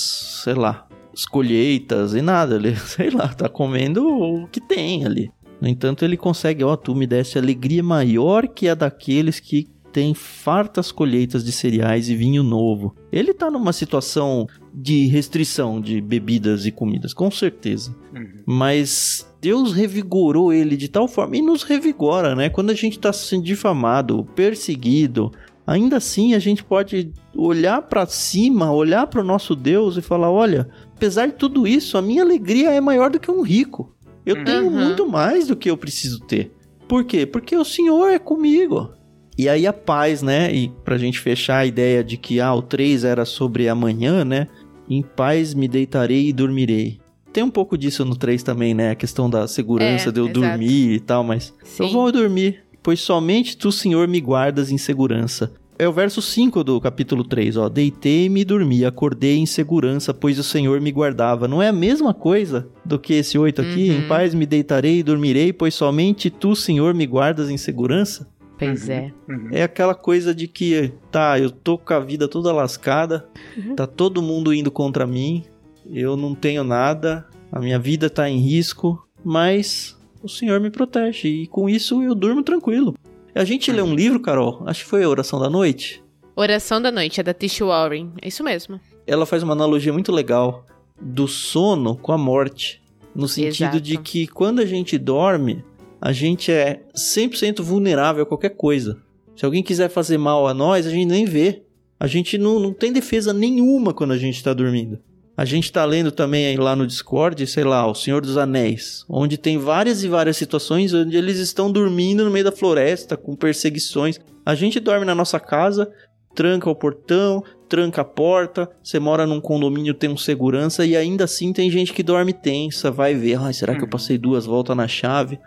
sei lá, colheitas e nada. Ele, sei lá, tá comendo o que tem ali. No entanto, ele consegue, ó, tu me deste alegria maior que a daqueles que têm fartas colheitas de cereais e vinho novo. Ele tá numa situação de restrição de bebidas e comidas, com certeza. Uhum. Mas Deus revigorou ele de tal forma e nos revigora, né? Quando a gente tá sendo difamado, perseguido, ainda assim a gente pode olhar para cima, olhar para o nosso Deus e falar: olha, apesar de tudo isso, a minha alegria é maior do que um rico. Eu uhum. tenho muito mais do que eu preciso ter. Por quê? Porque o Senhor é comigo. E aí a paz, né? E pra gente fechar a ideia de que ah, o 3 era sobre amanhã, né? Em paz me deitarei e dormirei. Tem um pouco disso no 3 também, né? A questão da segurança é, de eu exato. dormir e tal, mas Sim. eu vou dormir, pois somente tu, Senhor, me guardas em segurança. É o verso 5 do capítulo 3, ó. Deitei-me e dormi, acordei em segurança, pois o Senhor me guardava. Não é a mesma coisa do que esse 8 aqui? Uhum. Em paz me deitarei e dormirei, pois somente tu, Senhor, me guardas em segurança? Pois uhum. é. Uhum. É aquela coisa de que, tá, eu tô com a vida toda lascada, uhum. tá todo mundo indo contra mim, eu não tenho nada, a minha vida tá em risco, mas o Senhor me protege e com isso eu durmo tranquilo. A gente lê um livro, Carol, acho que foi a Oração da Noite. Oração da Noite, é da Tish Warren, é isso mesmo. Ela faz uma analogia muito legal do sono com a morte. No sentido Exato. de que quando a gente dorme, a gente é 100% vulnerável a qualquer coisa. Se alguém quiser fazer mal a nós, a gente nem vê. A gente não, não tem defesa nenhuma quando a gente está dormindo. A gente está lendo também aí lá no Discord, sei lá, O Senhor dos Anéis, onde tem várias e várias situações onde eles estão dormindo no meio da floresta com perseguições. A gente dorme na nossa casa, tranca o portão, tranca a porta, você mora num condomínio, tem um segurança e ainda assim tem gente que dorme tensa, vai ver, ai, será que eu passei duas voltas na chave?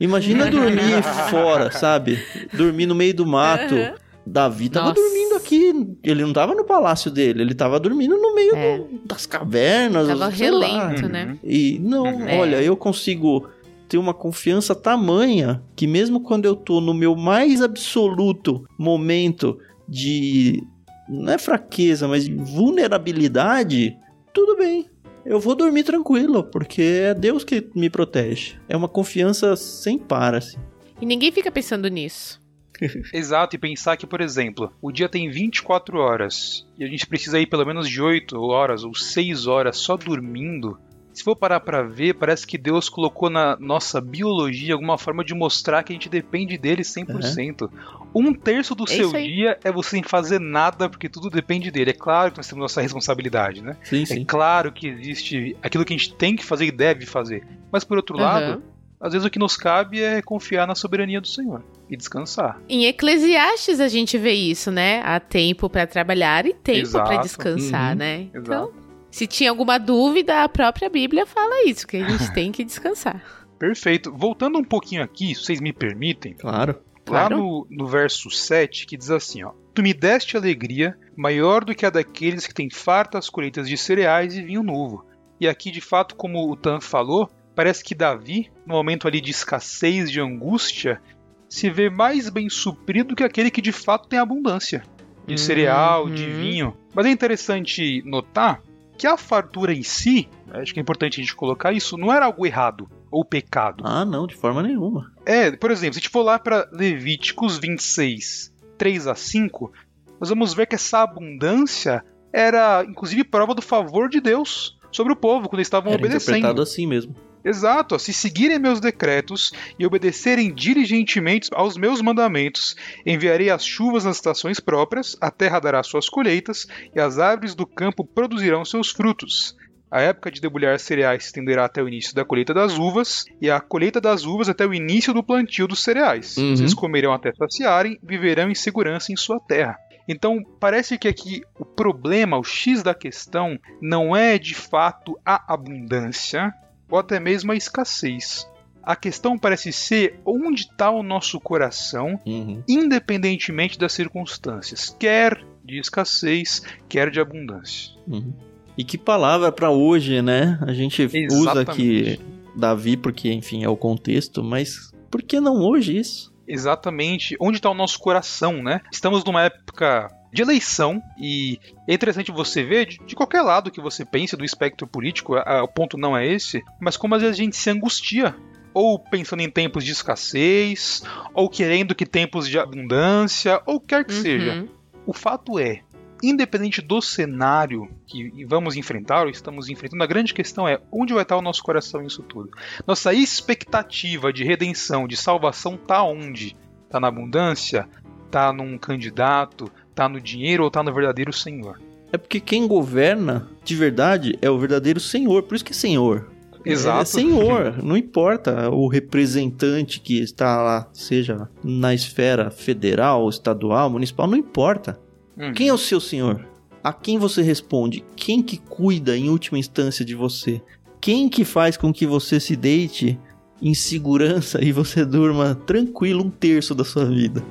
Imagina dormir fora, sabe? Dormir no meio do mato. Uhum. Davi tava Nossa. dormindo aqui. Ele não tava no palácio dele, ele tava dormindo no meio é. do, das cavernas. Tava relento, lá. né? E não, é. olha, eu consigo ter uma confiança tamanha que mesmo quando eu tô no meu mais absoluto momento de não é fraqueza, mas vulnerabilidade, tudo bem. Eu vou dormir tranquilo, porque é Deus que me protege. É uma confiança sem par, assim. E ninguém fica pensando nisso. Exato, e pensar que, por exemplo, o dia tem 24 horas e a gente precisa ir pelo menos de 8 horas ou 6 horas só dormindo. Se for parar para ver, parece que Deus colocou na nossa biologia alguma forma de mostrar que a gente depende dele 100%. Uhum. Um terço do é seu dia é você sem fazer nada, porque tudo depende dele. É claro que nós temos nossa responsabilidade, né? Sim, sim. É claro que existe aquilo que a gente tem que fazer e deve fazer. Mas por outro uhum. lado, às vezes o que nos cabe é confiar na soberania do Senhor e descansar. Em Eclesiastes a gente vê isso, né? Há tempo para trabalhar e tempo para descansar, uhum. né? Então, se tinha alguma dúvida, a própria Bíblia fala isso, que a gente tem que descansar. Perfeito. Voltando um pouquinho aqui, se vocês me permitem. Claro. Lá no, no verso 7, que diz assim, ó. Tu me deste alegria maior do que a daqueles que têm fartas colheitas de cereais e vinho novo. E aqui, de fato, como o Tan falou, Parece que Davi, no momento ali de escassez, de angústia, se vê mais bem suprido que aquele que de fato tem abundância de uhum. cereal, de vinho. Mas é interessante notar que a fartura em si, acho que é importante a gente colocar isso, não era algo errado ou pecado. Ah, não, de forma nenhuma. É, por exemplo, se a gente for lá para Levíticos 26, 3 a 5, nós vamos ver que essa abundância era inclusive prova do favor de Deus sobre o povo quando eles estavam era obedecendo. interpretado assim mesmo. Exato, se seguirem meus decretos e obedecerem diligentemente aos meus mandamentos, enviarei as chuvas nas estações próprias, a terra dará suas colheitas e as árvores do campo produzirão seus frutos. A época de debulhar cereais se estenderá até o início da colheita das uvas, e a colheita das uvas até o início do plantio dos cereais. Uhum. Vocês comerão até saciarem, viverão em segurança em sua terra. Então, parece que aqui o problema, o X da questão, não é de fato a abundância ou até mesmo a escassez. A questão parece ser onde está o nosso coração, uhum. independentemente das circunstâncias, quer de escassez, quer de abundância. Uhum. E que palavra para hoje, né? A gente Exatamente. usa aqui Davi porque, enfim, é o contexto, mas por que não hoje isso? Exatamente. Onde está o nosso coração, né? Estamos numa época de eleição e é interessante você ver de, de, qualquer lado que você pense do espectro político, a, a, o ponto não é esse, mas como às vezes a gente se angustia ou pensando em tempos de escassez, ou querendo que tempos de abundância, ou quer que uhum. seja. O fato é, independente do cenário que vamos enfrentar ou estamos enfrentando, a grande questão é onde vai estar o nosso coração nisso tudo. Nossa expectativa de redenção, de salvação, está onde? Está na abundância? Está num candidato? Está no dinheiro ou está no verdadeiro Senhor? É porque quem governa de verdade é o verdadeiro Senhor, por isso que é Senhor. Exato. É senhor, não importa o representante que está lá, seja na esfera federal, estadual, municipal, não importa. Uhum. Quem é o seu senhor? A quem você responde? Quem que cuida em última instância de você? Quem que faz com que você se deite em segurança e você durma tranquilo um terço da sua vida?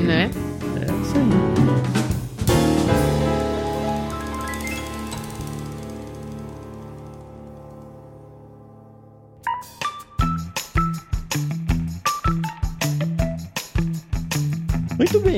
Né? É isso aí.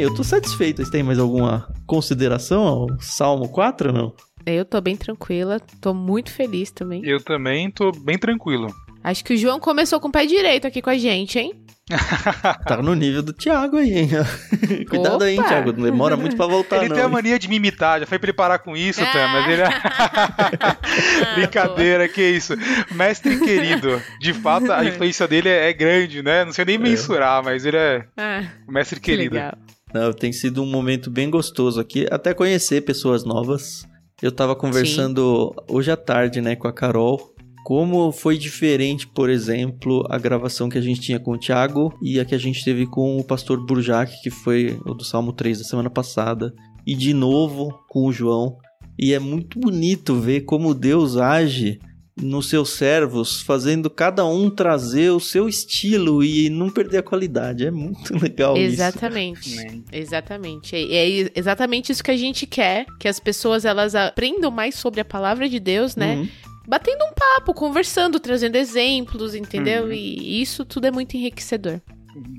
Bem, eu tô satisfeito. Vocês têm mais alguma consideração ao Salmo 4 ou não? Eu tô bem tranquila, tô muito feliz também. Eu também tô bem tranquilo. Acho que o João começou com o pé direito aqui com a gente, hein? tá no nível do Thiago aí, hein? Cuidado Opa. aí, hein, Thiago. Não demora muito pra voltar, ele não. tem a mania de me imitar, já foi preparar com isso, Tam, mas ele é... Brincadeira, que isso. Mestre querido, de fato, a influência dele é grande, né? Não sei nem é. mensurar, mas ele é ah, mestre querido. Legal. Não, tem sido um momento bem gostoso aqui, até conhecer pessoas novas. Eu tava conversando Sim. hoje à tarde, né, com a Carol, como foi diferente, por exemplo, a gravação que a gente tinha com o Thiago e a que a gente teve com o pastor Burjac, que foi o do Salmo 3 da semana passada, e de novo com o João. E é muito bonito ver como Deus age nos seus servos, fazendo cada um trazer o seu estilo e não perder a qualidade. É muito legal exatamente, isso. Exatamente. É, é exatamente isso que a gente quer, que as pessoas elas aprendam mais sobre a palavra de Deus, né? Uhum batendo um papo, conversando, trazendo exemplos, entendeu? Uhum. E isso tudo é muito enriquecedor.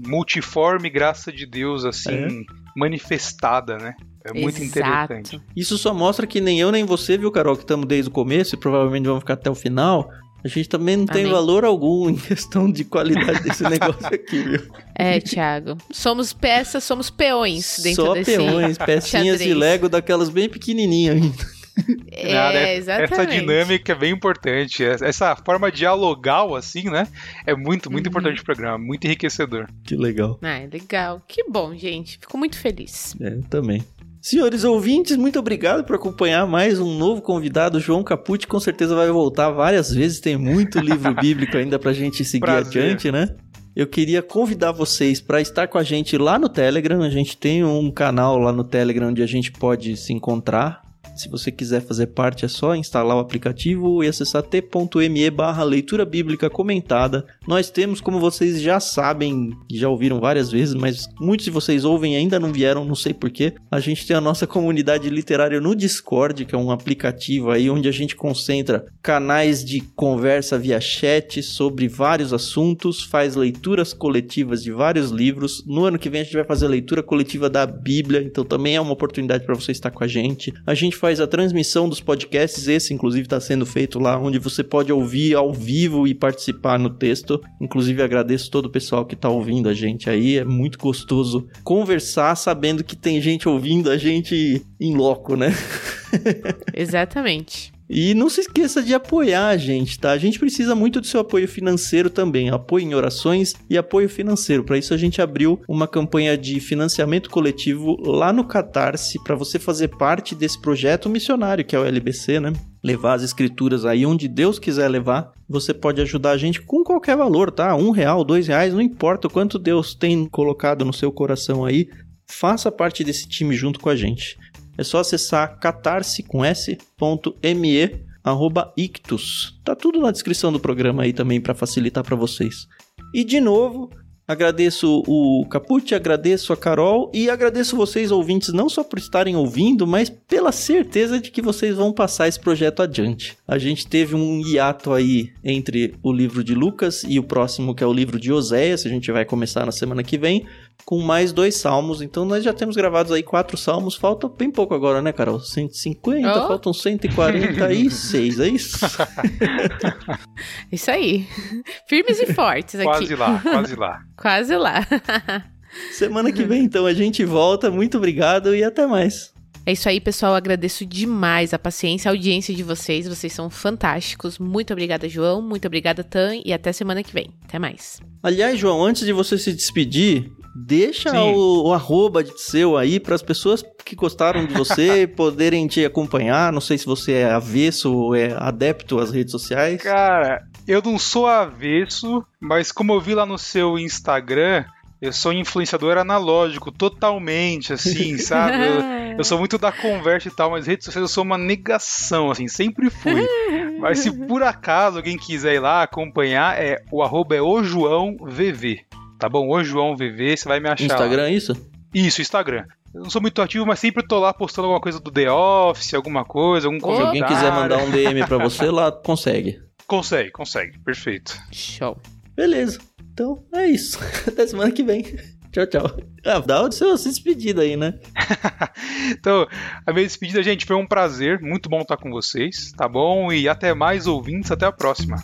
Multiforme graça de Deus, assim, é. manifestada, né? É muito Exato. interessante. Isso só mostra que nem eu nem você, viu, Carol, que estamos desde o começo e provavelmente vamos ficar até o final. A gente também não Amém. tem valor algum em questão de qualidade desse negócio aqui, viu? É, Thiago. Somos peças, somos peões dentro Só desse peões, pecinhas de Lego daquelas bem pequenininhas ainda. É, Nada, exatamente. Essa dinâmica é bem importante. Essa forma dialogal, assim, né? É muito, muito uhum. importante o programa. Muito enriquecedor. Que legal. Ah, é legal. Que bom, gente. Fico muito feliz. É, também. Senhores ouvintes, muito obrigado por acompanhar mais um novo convidado, João Capucci. Com certeza vai voltar várias vezes. Tem muito livro bíblico ainda pra gente seguir Prazer. adiante, né? Eu queria convidar vocês para estar com a gente lá no Telegram. A gente tem um canal lá no Telegram onde a gente pode se encontrar. Se você quiser fazer parte, é só instalar o aplicativo e acessar t.me barra leitura bíblica comentada. Nós temos, como vocês já sabem, já ouviram várias vezes, mas muitos de vocês ouvem e ainda não vieram, não sei porquê. A gente tem a nossa comunidade literária no Discord, que é um aplicativo aí onde a gente concentra canais de conversa via chat sobre vários assuntos, faz leituras coletivas de vários livros. No ano que vem a gente vai fazer a leitura coletiva da Bíblia, então também é uma oportunidade para você estar com a gente. A gente faz a transmissão dos podcasts, esse inclusive está sendo feito lá, onde você pode ouvir ao vivo e participar no texto. Inclusive agradeço todo o pessoal que está ouvindo a gente aí, é muito gostoso conversar sabendo que tem gente ouvindo a gente em loco, né? Exatamente. E não se esqueça de apoiar a gente, tá? A gente precisa muito do seu apoio financeiro também, apoio em orações e apoio financeiro. Para isso a gente abriu uma campanha de financiamento coletivo lá no Catarse para você fazer parte desse projeto missionário que é o LBC, né? levar as escrituras aí onde Deus quiser levar, você pode ajudar a gente com qualquer valor, tá? Um real, dois reais, não importa o quanto Deus tem colocado no seu coração aí faça parte desse time junto com a gente. É só acessar catarse com s.me arroba ictus. Tá tudo na descrição do programa aí também para facilitar para vocês. E de novo, Agradeço o Caput, agradeço a Carol e agradeço vocês ouvintes não só por estarem ouvindo, mas pela certeza de que vocês vão passar esse projeto adiante. A gente teve um hiato aí entre o livro de Lucas e o próximo que é o livro de Oséias, a gente vai começar na semana que vem, com mais dois salmos. Então nós já temos gravados aí quatro salmos, falta bem pouco agora, né, Carol? 150, oh. faltam 146, é isso? isso aí. Firmes e fortes aqui. Quase lá, quase lá. quase lá. Semana que vem, então, a gente volta. Muito obrigado e até mais. É isso aí, pessoal. agradeço demais a paciência, a audiência de vocês. Vocês são fantásticos. Muito obrigada, João. Muito obrigada, Tan. E até semana que vem. Até mais. Aliás, João, antes de você se despedir, Deixa o, o, arroba seu aí para as pessoas que gostaram de você poderem te acompanhar. Não sei se você é avesso ou é adepto às redes sociais. Cara, eu não sou avesso, mas como eu vi lá no seu Instagram, eu sou influenciador analógico, totalmente, assim, sabe? Eu, eu, sou muito da conversa e tal, mas redes sociais eu sou uma negação, assim, sempre fui. Mas se por acaso alguém quiser ir lá acompanhar, é o arroba é o João VV tá bom? O João VV, você vai me achar. Instagram, lá. É isso? Isso, Instagram. Eu não sou muito ativo, mas sempre tô lá postando alguma coisa do The Office, alguma coisa, algum comentário. Se alguém quiser mandar um DM pra você, lá consegue. Consegue, consegue. Perfeito. Show. Beleza. Então, é isso. Até semana que vem. Tchau, tchau. Ah, dá o seu despedida aí, né? então, a minha despedida, gente, foi um prazer. Muito bom estar com vocês, tá bom? E até mais ouvintes, até a próxima.